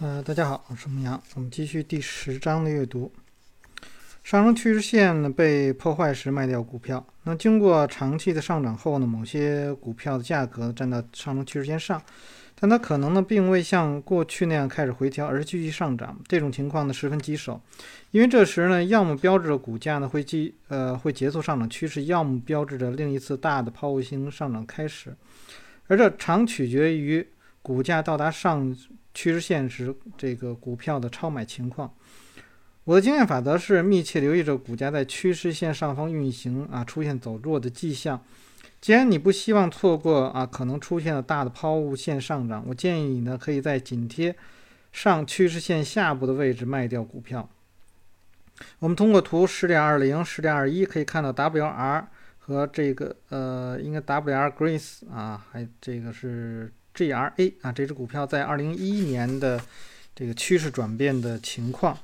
呃，大家好，我是牧羊。我们继续第十章的阅读。上升趋势线呢被破坏时卖掉股票。那经过长期的上涨后呢，某些股票的价格站到上升趋势线上，但它可能呢并未像过去那样开始回调，而是继续上涨。这种情况呢十分棘手，因为这时呢要么标志着股价呢会继呃会结束上涨趋势，要么标志着另一次大的抛物性上涨开始，而这常取决于股价到达上。趋势线时，这个股票的超买情况。我的经验法则是密切留意着股价在趋势线上方运行啊，出现走弱的迹象。既然你不希望错过啊可能出现的大的抛物线上涨，我建议你呢可以在紧贴上趋势线下部的位置卖掉股票。我们通过图十点二零、十点二一可以看到 WR 和这个呃应该 WR Grace 啊，还这个是。GRA 啊，这只股票在二零一一年的这个趋势转变的情况，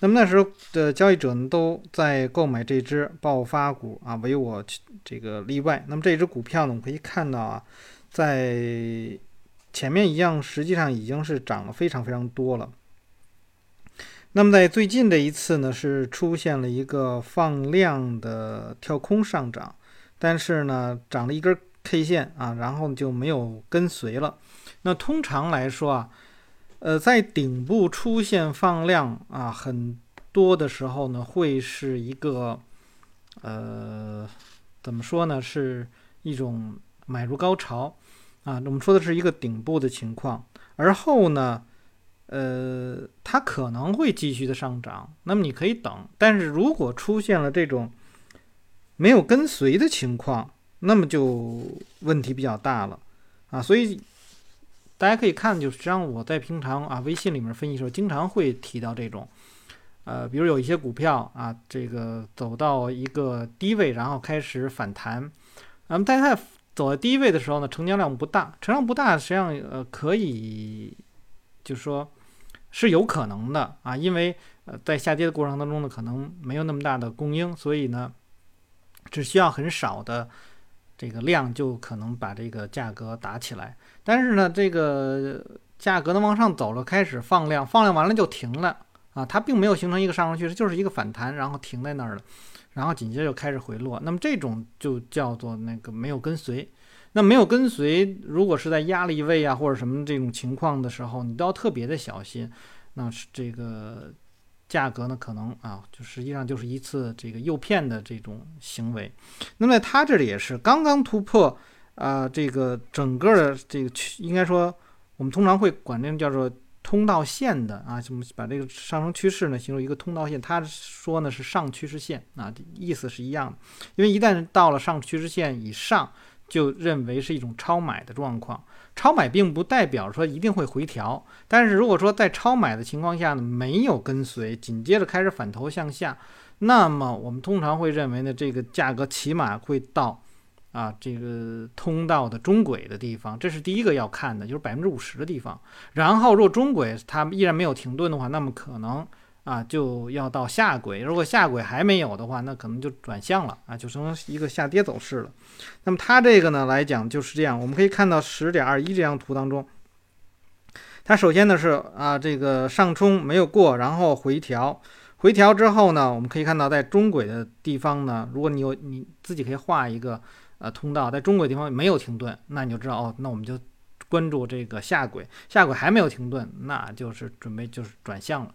那么那时候的交易者呢都在购买这只爆发股啊，唯我这个例外。那么这只股票呢，我们可以看到啊，在前面一样，实际上已经是涨了非常非常多了。那么在最近的一次呢，是出现了一个放量的跳空上涨，但是呢，涨了一根。K 线啊，然后就没有跟随了。那通常来说啊，呃，在顶部出现放量啊很多的时候呢，会是一个呃，怎么说呢，是一种买入高潮啊。我们说的是一个顶部的情况，而后呢，呃，它可能会继续的上涨。那么你可以等，但是如果出现了这种没有跟随的情况，那么就问题比较大了，啊，所以大家可以看，就实际上我在平常啊微信里面分析的时候，经常会提到这种，呃，比如有一些股票啊，这个走到一个低位，然后开始反弹，那么在它走到低位的时候呢，成交量不大，成交量不大，实际上呃可以，就是说是有可能的啊，因为呃在下跌的过程当中呢，可能没有那么大的供应，所以呢，只需要很少的。这个量就可能把这个价格打起来，但是呢，这个价格呢往上走了，开始放量，放量完了就停了啊，它并没有形成一个上升趋势，就是一个反弹，然后停在那儿了，然后紧接着就开始回落。那么这种就叫做那个没有跟随。那没有跟随，如果是在压力位啊或者什么这种情况的时候，你都要特别的小心。那是这个。价格呢，可能啊，就实际上就是一次这个诱骗的这种行为。那么它这里也是刚刚突破啊，这个整个的这个应该说，我们通常会管这种叫做通道线的啊，什么把这个上升趋势呢形成一个通道线。他说呢是上趋势线啊，意思是一样的。因为一旦到了上趋势线以上，就认为是一种超买的状况。超买并不代表说一定会回调，但是如果说在超买的情况下呢，没有跟随，紧接着开始反头向下，那么我们通常会认为呢，这个价格起码会到啊这个通道的中轨的地方，这是第一个要看的，就是百分之五十的地方。然后若中轨它依然没有停顿的话，那么可能。啊，就要到下轨，如果下轨还没有的话，那可能就转向了啊，就成一个下跌走势了。那么它这个呢来讲就是这样，我们可以看到十点二一这张图当中，它首先呢是啊这个上冲没有过，然后回调，回调之后呢，我们可以看到在中轨的地方呢，如果你有你自己可以画一个呃通道，在中轨地方没有停顿，那你就知道哦，那我们就关注这个下轨，下轨还没有停顿，那就是准备就是转向了。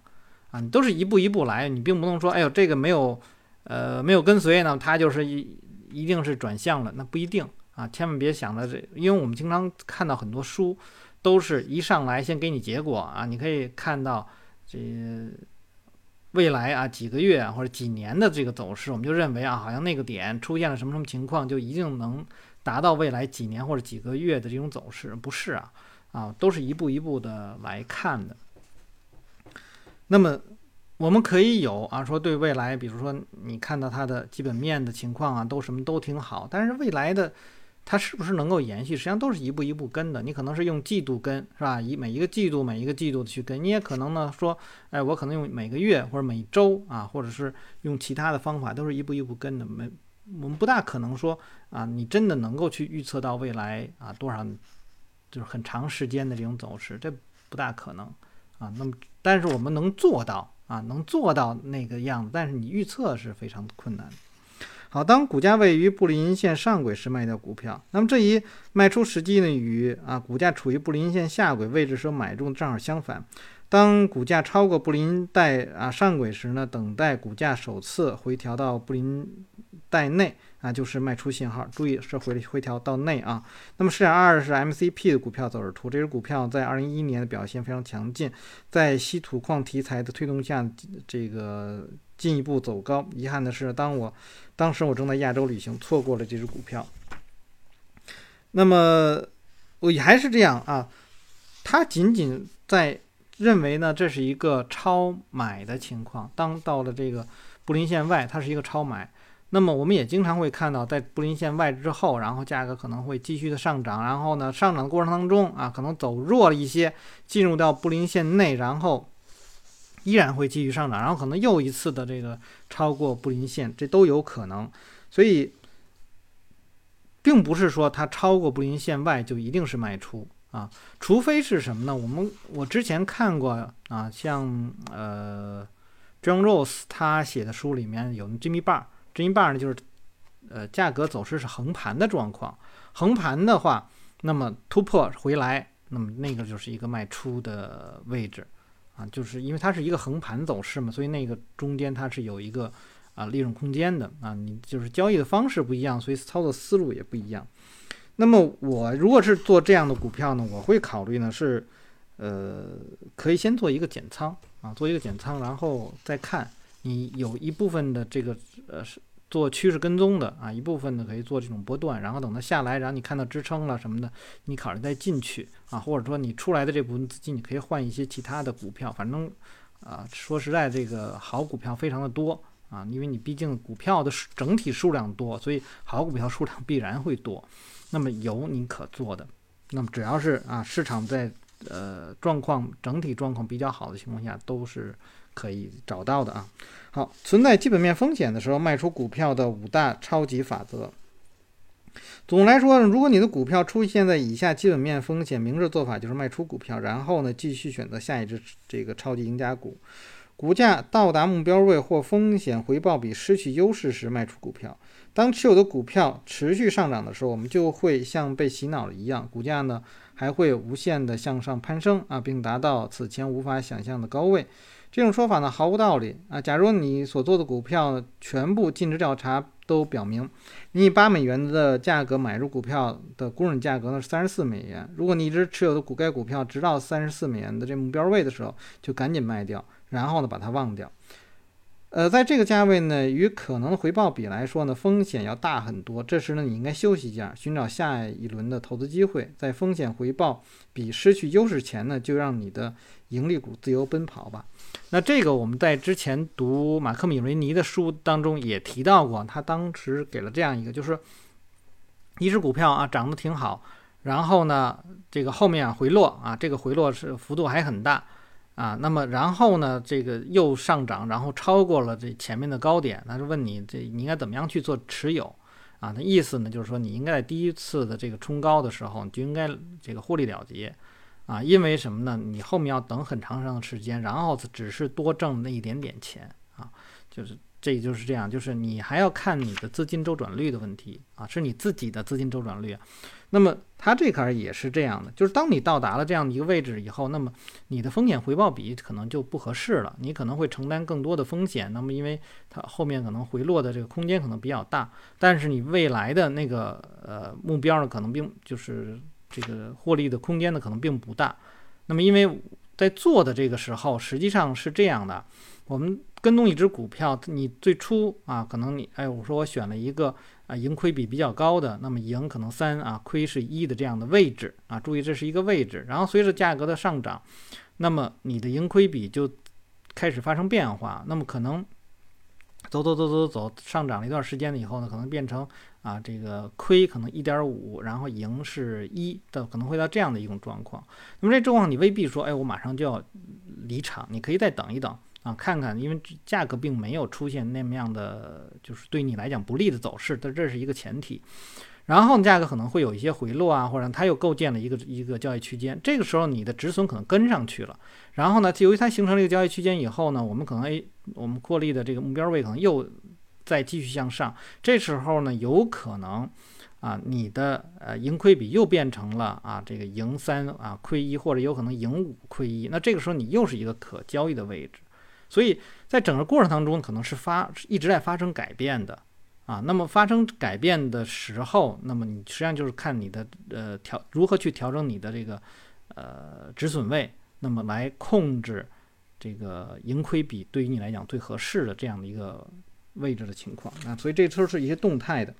啊，你都是一步一步来，你并不能说，哎呦，这个没有，呃，没有跟随呢，它就是一一定是转向了，那不一定啊，千万别想着这，因为我们经常看到很多书，都是一上来先给你结果啊，你可以看到这未来啊几个月或者几年的这个走势，我们就认为啊，好像那个点出现了什么什么情况，就一定能达到未来几年或者几个月的这种走势，不是啊，啊，都是一步一步的来看的。那么，我们可以有啊，说对未来，比如说你看到它的基本面的情况啊，都什么都挺好。但是未来的它是不是能够延续，实际上都是一步一步跟的。你可能是用季度跟，是吧？以每一个季度每一个季度的去跟。你也可能呢说，哎，我可能用每个月或者每周啊，或者是用其他的方法，都是一步一步跟的。没，我们不大可能说啊，你真的能够去预测到未来啊多少，就是很长时间的这种走势，这不大可能。啊。那么，但是我们能做到啊，能做到那个样子，但是你预测是非常困难。好，当股价位于布林线上轨时卖掉股票，那么这一卖出实际呢，与啊股价处于布林线下轨位置时买入正好相反。当股价超过布林带啊上轨时呢，等待股价首次回调到布林带内啊，就是卖出信号。注意是回回调到内啊。那么视点二是 MCP 的股票走势图，这只股票在二零一一年的表现非常强劲，在稀土矿题材的推动下，这个。进一步走高，遗憾的是，当我当时我正在亚洲旅行，错过了这只股票。那么我也还是这样啊，它仅仅在认为呢，这是一个超买的情况。当到了这个布林线外，它是一个超买。那么我们也经常会看到，在布林线外之后，然后价格可能会继续的上涨，然后呢，上涨的过程当中啊，可能走弱了一些，进入到布林线内，然后。依然会继续上涨，然后可能又一次的这个超过布林线，这都有可能。所以，并不是说它超过布林线外就一定是卖出啊，除非是什么呢？我们我之前看过啊，像呃，John Rose 他写的书里面有 Jimmy Bar，Jimmy Bar 呢就是呃价格走势是横盘的状况，横盘的话，那么突破回来，那么那个就是一个卖出的位置。啊，就是因为它是一个横盘走势嘛，所以那个中间它是有一个啊利润空间的啊。你就是交易的方式不一样，所以操作思路也不一样。那么我如果是做这样的股票呢，我会考虑呢是呃可以先做一个减仓啊，做一个减仓，然后再看你有一部分的这个呃是。做趋势跟踪的啊，一部分呢可以做这种波段，然后等它下来，然后你看到支撑了什么的，你考虑再进去啊，或者说你出来的这部分资金，你可以换一些其他的股票，反正啊，说实在，这个好股票非常的多啊，因为你毕竟股票的整体数量多，所以好股票数量必然会多。那么有你可做的，那么只要是啊市场在呃状况整体状况比较好的情况下，都是可以找到的啊。好，存在基本面风险的时候，卖出股票的五大超级法则。总的来说，如果你的股票出现在以下基本面风险，明智做法就是卖出股票，然后呢继续选择下一只这个超级赢家股。股价到达目标位或风险回报比失去优势时卖出股票。当持有的股票持续上涨的时候，我们就会像被洗脑了一样，股价呢还会无限的向上攀升啊，并达到此前无法想象的高位。这种说法呢毫无道理啊！假如你所做的股票全部尽职调查都表明，你以八美元的价格买入股票的公认价格呢是三十四美元。如果你一直持有的股该股票直到三十四美元的这目标位的时候，就赶紧卖掉，然后呢把它忘掉。呃，在这个价位呢，与可能的回报比来说呢，风险要大很多。这时呢，你应该休息一下，寻找下一轮的投资机会。在风险回报比失去优势前呢，就让你的盈利股自由奔跑吧。那这个我们在之前读马克·米瑞尼的书当中也提到过，他当时给了这样一个，就是一只股票啊涨得挺好，然后呢这个后面啊回落啊，这个回落是幅度还很大啊，那么然后呢这个又上涨，然后超过了这前面的高点，他就问你这你应该怎么样去做持有啊？那意思呢就是说你应该在第一次的这个冲高的时候，你就应该这个获利了结。啊，因为什么呢？你后面要等很长长的时间，然后只是多挣那一点点钱啊，就是这就是这样，就是你还要看你的资金周转率的问题啊，是你自己的资金周转率。那么它这块也是这样的，就是当你到达了这样的一个位置以后，那么你的风险回报比可能就不合适了，你可能会承担更多的风险。那么因为它后面可能回落的这个空间可能比较大，但是你未来的那个呃目标呢，可能并就是。这个获利的空间呢，可能并不大。那么，因为在做的这个时候，实际上是这样的：我们跟踪一只股票，你最初啊，可能你哎，我说我选了一个啊盈亏比比较高的，那么盈可能三啊，亏是一的这样的位置啊。注意，这是一个位置。然后随着价格的上涨，那么你的盈亏比就开始发生变化。那么可能走走走走走，上涨了一段时间了以后呢，可能变成。啊，这个亏可能一点五，然后赢是一的，可能会到这样的一种状况。那么这状况你未必说，哎，我马上就要离场，你可以再等一等啊，看看，因为价格并没有出现那么样的，就是对你来讲不利的走势，但这是一个前提。然后价格可能会有一些回落啊，或者它又构建了一个一个交易区间，这个时候你的止损可能跟上去了。然后呢，由于它形成了一个交易区间以后呢，我们可能诶，我们获利的这个目标位可能又再继续向上，这时候呢，有可能啊，你的呃盈亏比又变成了啊这个盈三啊亏一，或者有可能盈五亏一，那这个时候你又是一个可交易的位置。所以在整个过程当中，可能是发一直在发生改变的。啊，那么发生改变的时候，那么你实际上就是看你的呃调如何去调整你的这个呃止损位，那么来控制这个盈亏比对于你来讲最合适的这样的一个位置的情况啊，所以这都是一些动态的，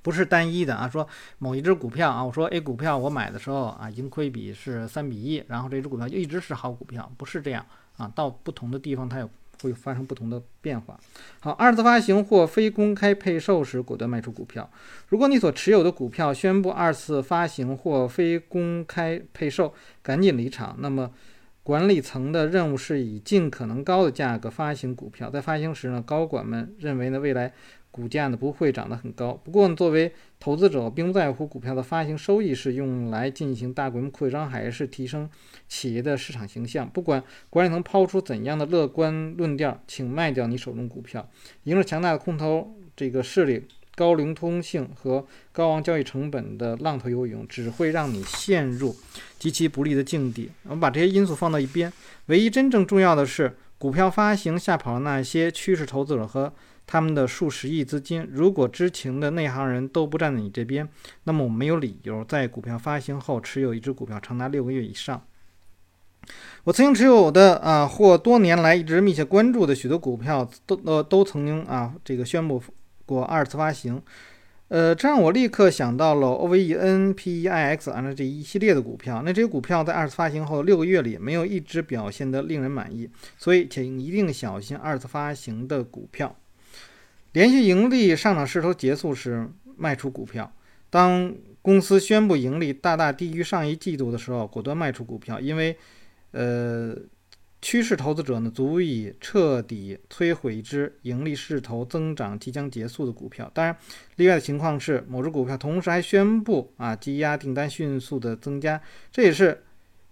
不是单一的啊。说某一只股票啊，我说 A 股票我买的时候啊，盈亏比是三比一，然后这只股票就一直是好股票，不是这样啊。到不同的地方它有。会发生不同的变化。好，二次发行或非公开配售时，果断卖出股票。如果你所持有的股票宣布二次发行或非公开配售，赶紧离场。那么，管理层的任务是以尽可能高的价格发行股票。在发行时呢，高管们认为呢，未来。股价呢不会涨得很高，不过，作为投资者，并不在乎股票的发行收益是用来进行大规模扩张，还是提升企业的市场形象。不管管理层抛出怎样的乐观论调，请卖掉你手中股票。迎着强大的空头这个势力、高流通性和高昂交易成本的浪头游泳，只会让你陷入极其不利的境地。我们把这些因素放到一边，唯一真正重要的是，股票发行吓跑了那些趋势投资者和。他们的数十亿资金，如果知情的内行人都不站在你这边，那么我们没有理由在股票发行后持有一只股票长达六个月以上。我曾经持有的啊，或多年来一直密切关注的许多股票，都呃都曾经啊这个宣布过二次发行，呃，这让我立刻想到了 OVEN、PEIX 啊这一系列的股票。那这些股票在二次发行后六个月里没有一直表现得令人满意，所以请一定小心二次发行的股票。连续盈利上涨势头结束时卖出股票。当公司宣布盈利大大低于上一季度的时候，果断卖出股票，因为，呃，趋势投资者呢足以彻底摧毁一只盈利势头增长即将结束的股票。当然，例外的情况是某只股票同时还宣布啊积压订单迅速的增加，这也是。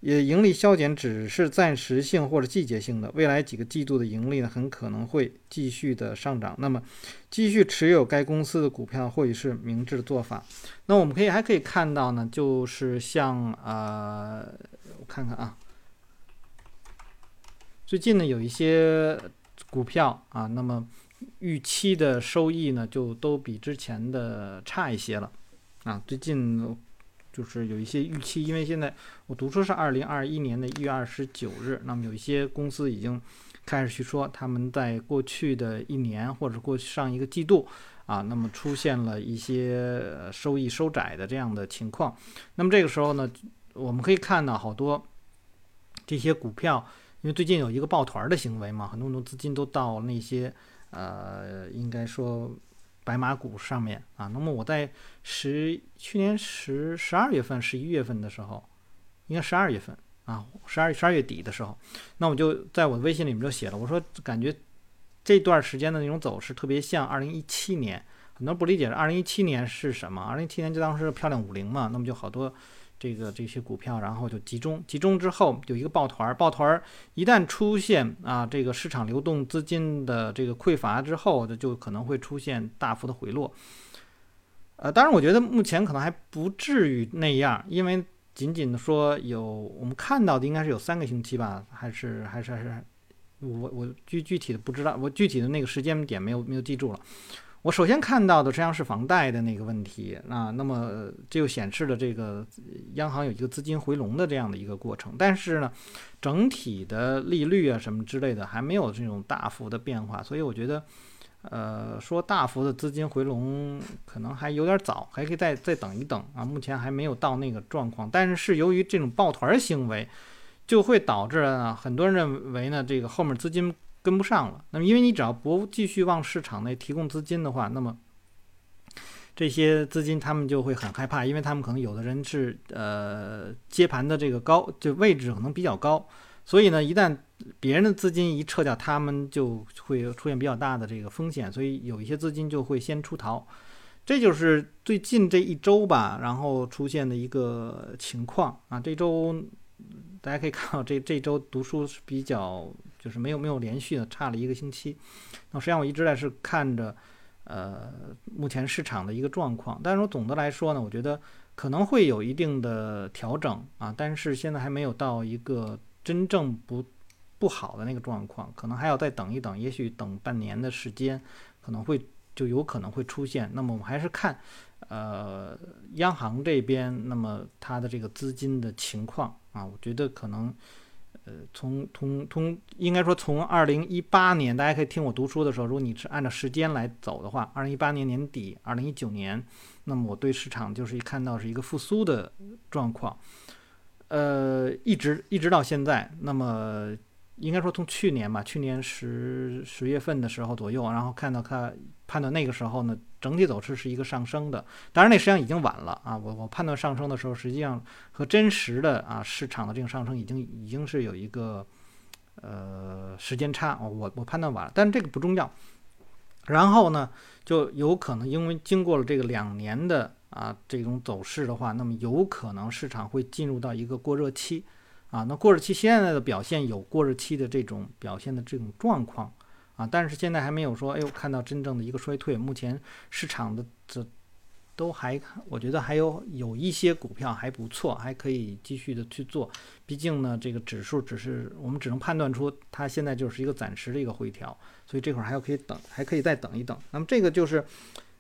也盈利削减只是暂时性或者季节性的，未来几个季度的盈利呢很可能会继续的上涨。那么，继续持有该公司的股票或许是明智的做法。那我们可以还可以看到呢，就是像呃，我看看啊，最近呢有一些股票啊，那么预期的收益呢就都比之前的差一些了啊，最近。就是有一些预期，因为现在我读书是二零二一年的一月二十九日，那么有一些公司已经开始去说他们在过去的一年或者过去上一个季度啊，那么出现了一些收益收窄的这样的情况。那么这个时候呢，我们可以看到好多这些股票，因为最近有一个抱团的行为嘛，很多很多资金都到那些呃，应该说。白马股上面啊，那么我在十去年十十二月份、十一月份的时候，应该十二月份啊，十二十二月底的时候，那我就在我的微信里面就写了，我说感觉这段时间的那种走势特别像二零一七年，很多不理解二零一七年是什么，二零一七年就当时漂亮五零嘛，那么就好多。这个这些股票，然后就集中，集中之后有一个抱团儿，抱团儿一旦出现啊，这个市场流动资金的这个匮乏之后，这就可能会出现大幅的回落。呃，当然，我觉得目前可能还不至于那样，因为仅仅说有我们看到的应该是有三个星期吧，还是还是还是，我我具具体的不知道，我具体的那个时间点没有没有记住了。我首先看到的实际上是房贷的那个问题啊，那么就显示了这个央行有一个资金回笼的这样的一个过程，但是呢，整体的利率啊什么之类的还没有这种大幅的变化，所以我觉得，呃，说大幅的资金回笼可能还有点早，还可以再再等一等啊，目前还没有到那个状况，但是由于这种抱团行为，就会导致啊，很多人认为呢，这个后面资金。跟不上了，那么因为你只要不继续往市场内提供资金的话，那么这些资金他们就会很害怕，因为他们可能有的人是呃接盘的这个高就位置可能比较高，所以呢，一旦别人的资金一撤掉，他们就会出现比较大的这个风险，所以有一些资金就会先出逃。这就是最近这一周吧，然后出现的一个情况啊。这周大家可以看到，这这周读书是比较就是没有没有连续的，差了一个星期。那实际上我一直在是看着呃目前市场的一个状况，但是说总的来说呢，我觉得可能会有一定的调整啊，但是现在还没有到一个真正不。不好的那个状况，可能还要再等一等，也许等半年的时间，可能会就有可能会出现。那么我们还是看，呃，央行这边，那么它的这个资金的情况啊，我觉得可能，呃，从从从应该说从二零一八年，大家可以听我读书的时候，如果你是按照时间来走的话，二零一八年年底，二零一九年，那么我对市场就是一看到是一个复苏的状况，呃，一直一直到现在，那么。应该说从去年吧，去年十十月份的时候左右，然后看到它判断那个时候呢，整体走势是一个上升的。当然那实际上已经晚了啊，我我判断上升的时候，实际上和真实的啊市场的这个上升已经已经是有一个呃时间差，我我判断晚了，但这个不重要。然后呢，就有可能因为经过了这个两年的啊这种走势的话，那么有可能市场会进入到一个过热期。啊，那过热期现在的表现有过热期的这种表现的这种状况啊，但是现在还没有说，哎呦，看到真正的一个衰退。目前市场的这都还，我觉得还有有一些股票还不错，还可以继续的去做。毕竟呢，这个指数只是我们只能判断出它现在就是一个暂时的一个回调，所以这会儿还要可以等，还可以再等一等。那么这个就是，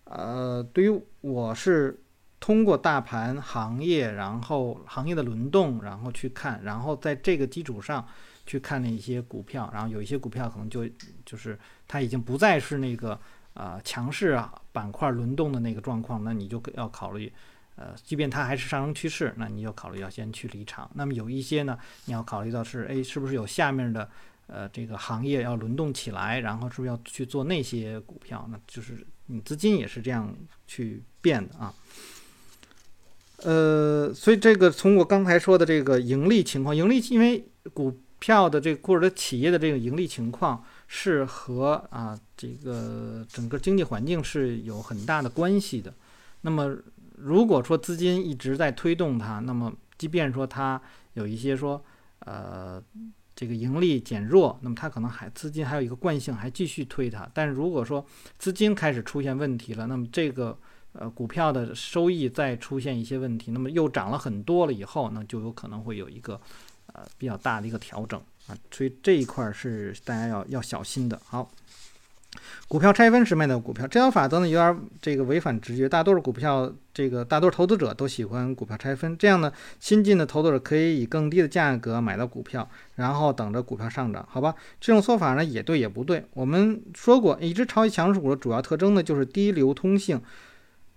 呃，对于我是。通过大盘行业，然后行业的轮动，然后去看，然后在这个基础上去看那一些股票，然后有一些股票可能就就是它已经不再是那个呃强势啊板块轮动的那个状况，那你就要考虑，呃，即便它还是上升趋势，那你就考虑要先去离场。那么有一些呢，你要考虑到是，哎，是不是有下面的呃这个行业要轮动起来，然后是不是要去做那些股票？那就是你资金也是这样去变的啊。呃，所以这个从我刚才说的这个盈利情况，盈利因为股票的这个或者企业的这个盈利情况是和啊这个整个经济环境是有很大的关系的。那么如果说资金一直在推动它，那么即便说它有一些说呃这个盈利减弱，那么它可能还资金还有一个惯性还继续推它。但是如果说资金开始出现问题了，那么这个。呃，股票的收益再出现一些问题，那么又涨了很多了以后，那就有可能会有一个呃比较大的一个调整啊，所以这一块是大家要要小心的。好，股票拆分时卖的股票，这条法则呢有点这个违反直觉，大多数股票这个大多数投资者都喜欢股票拆分，这样呢新进的投资者可以以更低的价格买到股票，然后等着股票上涨，好吧？这种说法呢也对也不对。我们说过，一只超级强势股的主要特征呢就是低流通性。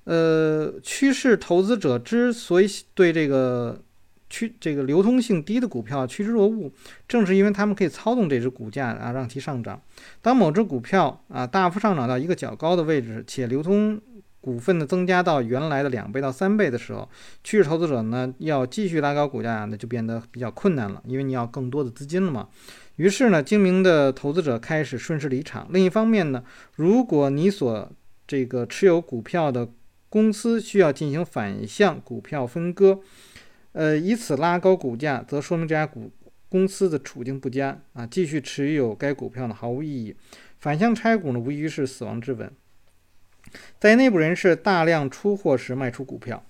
呃，趋势投资者之所以对这个趋这个流通性低的股票趋之若鹜，正是因为他们可以操纵这只股价啊，让其上涨。当某只股票啊大幅上涨到一个较高的位置，且流通股份的增加到原来的两倍到三倍的时候，趋势投资者呢要继续拉高股价，那就变得比较困难了，因为你要更多的资金了嘛。于是呢，精明的投资者开始顺势离场。另一方面呢，如果你所这个持有股票的公司需要进行反向股票分割，呃，以此拉高股价，则说明这家股公司的处境不佳啊。继续持有该股票呢，毫无意义。反向拆股呢，无疑是死亡之吻。在内部人士大量出货时卖出股票，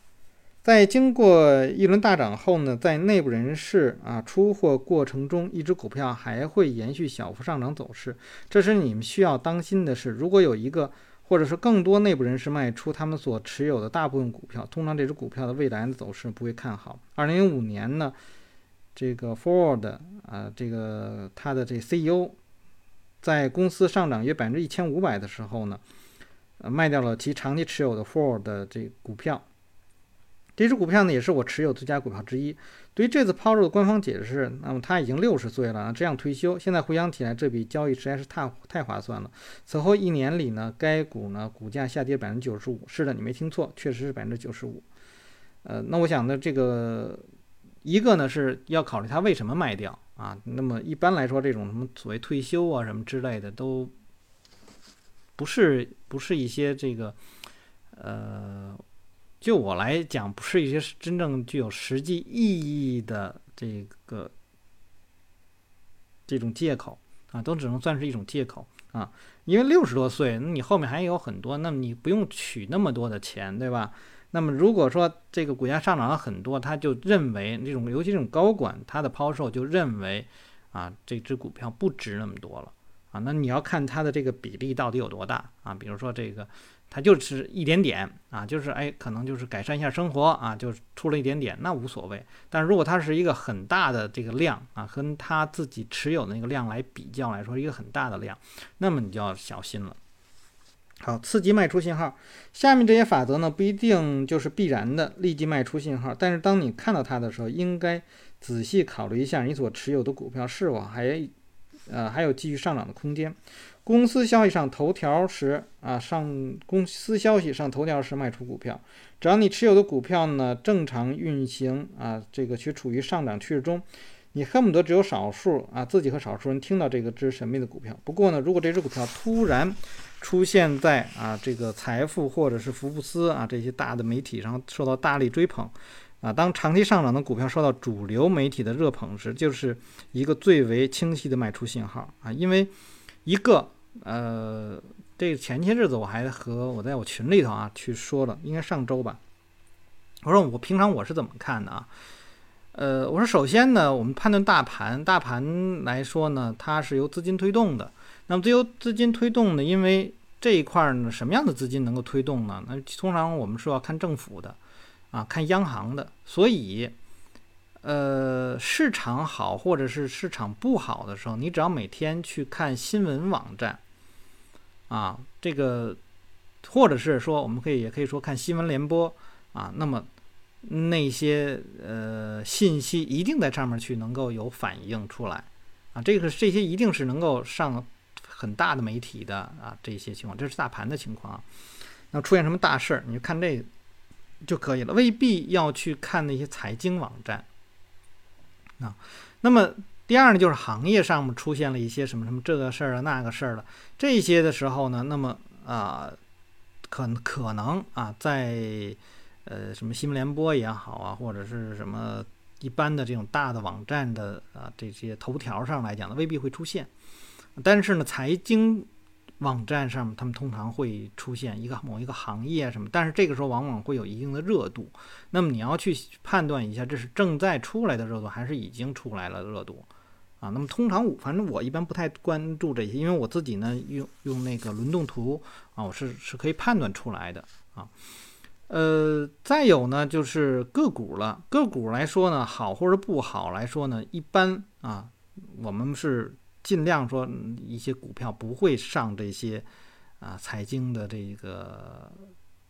在经过一轮大涨后呢，在内部人士啊出货过程中，一只股票还会延续小幅上涨走势。这时你们需要当心的是，如果有一个。或者是更多内部人士卖出他们所持有的大部分股票，通常这只股票的未来的走势不会看好。二零零五年呢，这个 Ford 啊，这个他的这 CEO 在公司上涨约百分之一千五百的时候呢，呃，卖掉了其长期持有的 Ford 的这股票。这只股票呢，也是我持有最佳股票之一。对于这次抛售的官方解释，那么他已经六十岁了，这样退休，现在回想起来，这笔交易实在是太太划算了。此后一年里呢，该股呢股价下跌百分之九十五。是的，你没听错，确实是百分之九十五。呃，那我想呢，这个一个呢是要考虑他为什么卖掉啊。那么一般来说，这种什么所谓退休啊什么之类的，都不是不是一些这个。呃，就我来讲，不是一些真正具有实际意义的这个这种借口啊，都只能算是一种借口啊。因为六十多岁，那你后面还有很多，那么你不用取那么多的钱，对吧？那么如果说这个股价上涨了很多，他就认为这种，尤其这种高管，他的抛售就认为啊，这只股票不值那么多了啊。那你要看它的这个比例到底有多大啊？比如说这个。它就是一点点啊，就是哎，可能就是改善一下生活啊，就出了一点点，那无所谓。但如果它是一个很大的这个量啊，跟他自己持有的那个量来比较来说，一个很大的量，那么你就要小心了。好，刺激卖出信号，下面这些法则呢，不一定就是必然的立即卖出信号，但是当你看到它的时候，应该仔细考虑一下你所持有的股票是否还呃还有继续上涨的空间。公司消息上头条时啊，上公司消息上头条时卖出股票。只要你持有的股票呢正常运行啊，这个却处于上涨趋势中，你恨不得只有少数啊自己和少数人听到这个只神秘的股票。不过呢，如果这只股票突然出现在啊这个财富或者是福布斯啊这些大的媒体上受到大力追捧啊，当长期上涨的股票受到主流媒体的热捧时，就是一个最为清晰的卖出信号啊，因为一个。呃，这前些日子我还和我在我群里头啊去说了，应该上周吧。我说我平常我是怎么看的啊？呃，我说首先呢，我们判断大盘，大盘来说呢，它是由资金推动的。那么由资金推动呢，因为这一块呢，什么样的资金能够推动呢？那通常我们是要看政府的，啊，看央行的。所以。呃，市场好或者是市场不好的时候，你只要每天去看新闻网站，啊，这个，或者是说，我们可以也可以说看新闻联播啊，那么那些呃信息一定在上面去能够有反映出来，啊，这个这些一定是能够上很大的媒体的啊，这些情况，这是大盘的情况，那出现什么大事儿，你就看这就可以了，未必要去看那些财经网站。啊，那么第二呢，就是行业上面出现了一些什么什么这个事儿啊那个事儿了，这些的时候呢，那么啊，可可能啊，在呃什么新闻联播也好啊，或者是什么一般的这种大的网站的啊这些头条上来讲呢，未必会出现，但是呢，财经。网站上面，他们通常会出现一个某一个行业什么，但是这个时候往往会有一定的热度。那么你要去判断一下，这是正在出来的热度，还是已经出来了热度啊？那么通常我反正我一般不太关注这些，因为我自己呢用用那个轮动图啊，我是是可以判断出来的啊。呃，再有呢就是个股了，个股来说呢，好或者不好来说呢，一般啊，我们是。尽量说一些股票不会上这些啊财经的这个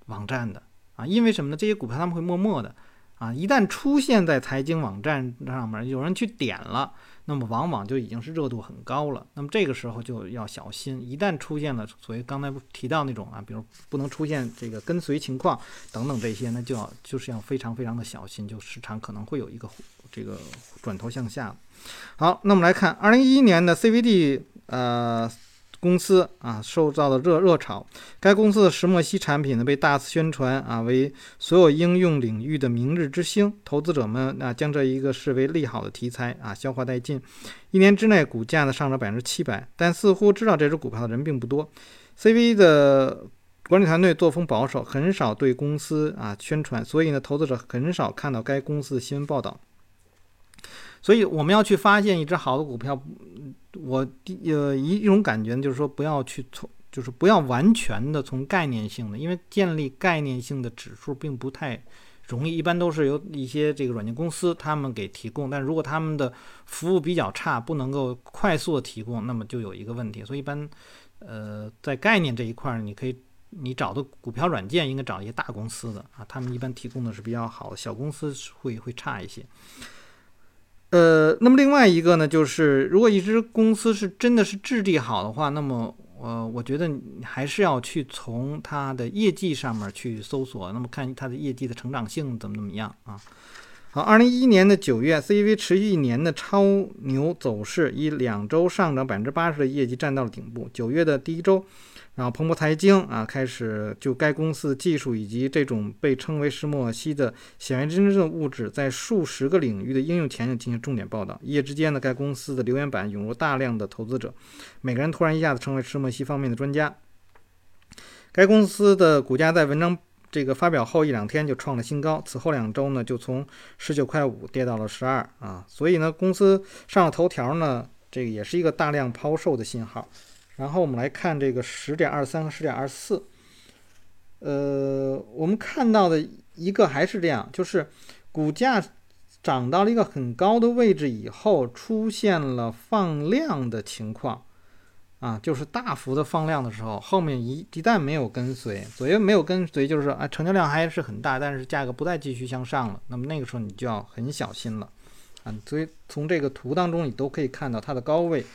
网站的啊，因为什么呢？这些股票他们会默默的啊，一旦出现在财经网站上面，有人去点了，那么往往就已经是热度很高了。那么这个时候就要小心，一旦出现了所谓刚才提到那种啊，比如不能出现这个跟随情况等等这些，那就要就是要非常非常的小心，就市场可能会有一个这个转头向下。好，那么来看二零一一年的 CVD 呃公司啊，受到了热热炒。该公司的石墨烯产品呢，被大肆宣传啊，为所有应用领域的明日之星。投资者们啊，将这一个视为利好的题材啊，消化殆尽。一年之内，股价呢上涨百分之七百，但似乎知道这只股票的人并不多。CV 的管理团队作风保守，很少对公司啊宣传，所以呢，投资者很少看到该公司的新闻报道。所以我们要去发现一只好的股票，我呃一一种感觉就是说不要去从，就是不要完全的从概念性的，因为建立概念性的指数并不太容易，一般都是由一些这个软件公司他们给提供，但如果他们的服务比较差，不能够快速的提供，那么就有一个问题。所以一般呃在概念这一块，你可以你找的股票软件应该找一些大公司的啊，他们一般提供的是比较好的，小公司会会差一些。呃，那么另外一个呢，就是如果一只公司是真的是质地好的话，那么呃，我觉得你还是要去从它的业绩上面去搜索，那么看它的业绩的成长性怎么怎么样啊。好，二零一一年的九月，CEV 持续一年的超牛走势，以两周上涨百分之八十的业绩站到了顶部。九月的第一周。然后，彭博财经啊开始就该公司技术以及这种被称为石墨烯的显微真正物质在数十个领域的应用前景进行重点报道。一夜之间呢，该公司的留言板涌入大量的投资者，每个人突然一下子成为石墨烯方面的专家。该公司的股价在文章这个发表后一两天就创了新高，此后两周呢就从十九块五跌到了十二啊，所以呢公司上了头条呢，这个也是一个大量抛售的信号。然后我们来看这个十点二三和十点二四，呃，我们看到的一个还是这样，就是股价涨到了一个很高的位置以后，出现了放量的情况，啊，就是大幅的放量的时候，后面一一旦没有跟随，左右没有跟随，就是啊，成交量还是很大，但是价格不再继续向上了，那么那个时候你就要很小心了，啊，所以从这个图当中你都可以看到它的高位。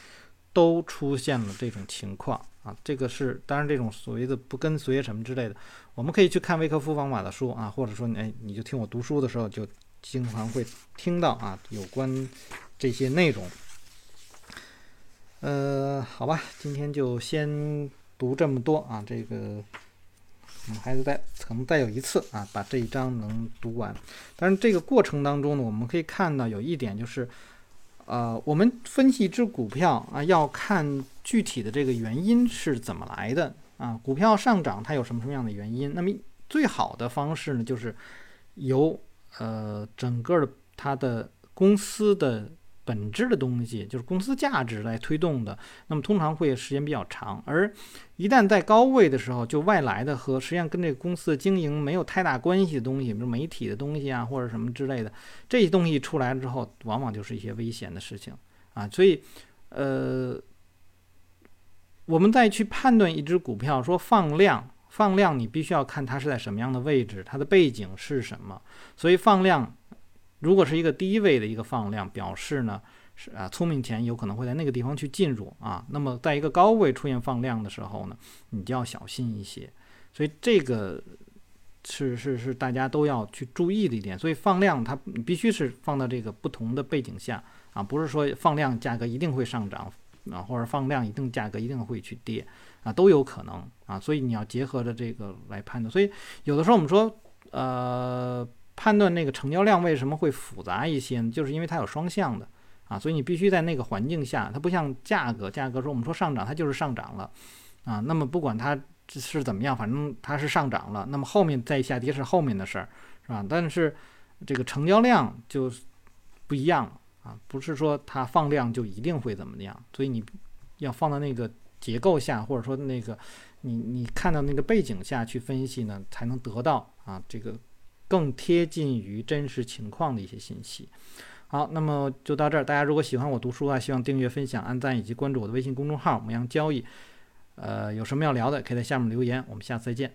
都出现了这种情况啊，这个是当然这种所谓的不跟随什么之类的，我们可以去看维克夫方法的书啊，或者说你哎，你就听我读书的时候就经常会听到啊有关这些内容。呃，好吧，今天就先读这么多啊，这个我们还是再可能再有一次啊，把这一章能读完。但是这个过程当中呢，我们可以看到有一点就是。呃，我们分析一只股票啊，要看具体的这个原因是怎么来的啊。股票上涨它有什么什么样的原因？那么最好的方式呢，就是由呃整个的它的公司的。本质的东西就是公司价值来推动的，那么通常会时间比较长。而一旦在高位的时候，就外来的和实际上跟这个公司的经营没有太大关系的东西，比如媒体的东西啊，或者什么之类的，这些东西出来之后，往往就是一些危险的事情啊。所以，呃，我们再去判断一只股票，说放量，放量，你必须要看它是在什么样的位置，它的背景是什么。所以放量。如果是一个低位的一个放量，表示呢是啊，聪明钱有可能会在那个地方去进入啊。那么在一个高位出现放量的时候呢，你就要小心一些。所以这个是是是大家都要去注意的一点。所以放量它必须是放到这个不同的背景下啊，不是说放量价格一定会上涨啊，或者放量一定价格一定会去跌啊，都有可能啊。所以你要结合着这个来判断。所以有的时候我们说呃。判断那个成交量为什么会复杂一些呢？就是因为它有双向的啊，所以你必须在那个环境下，它不像价格，价格说我们说上涨，它就是上涨了啊。那么不管它是怎么样，反正它是上涨了，那么后面再下跌是后面的事儿，是吧？但是这个成交量就不一样了啊，不是说它放量就一定会怎么样，所以你要放到那个结构下，或者说那个你你看到那个背景下去分析呢，才能得到啊这个。更贴近于真实情况的一些信息。好，那么就到这儿。大家如果喜欢我读书啊，希望订阅、分享、按赞以及关注我的微信公众号“牧羊交易”。呃，有什么要聊的，可以在下面留言。我们下次再见。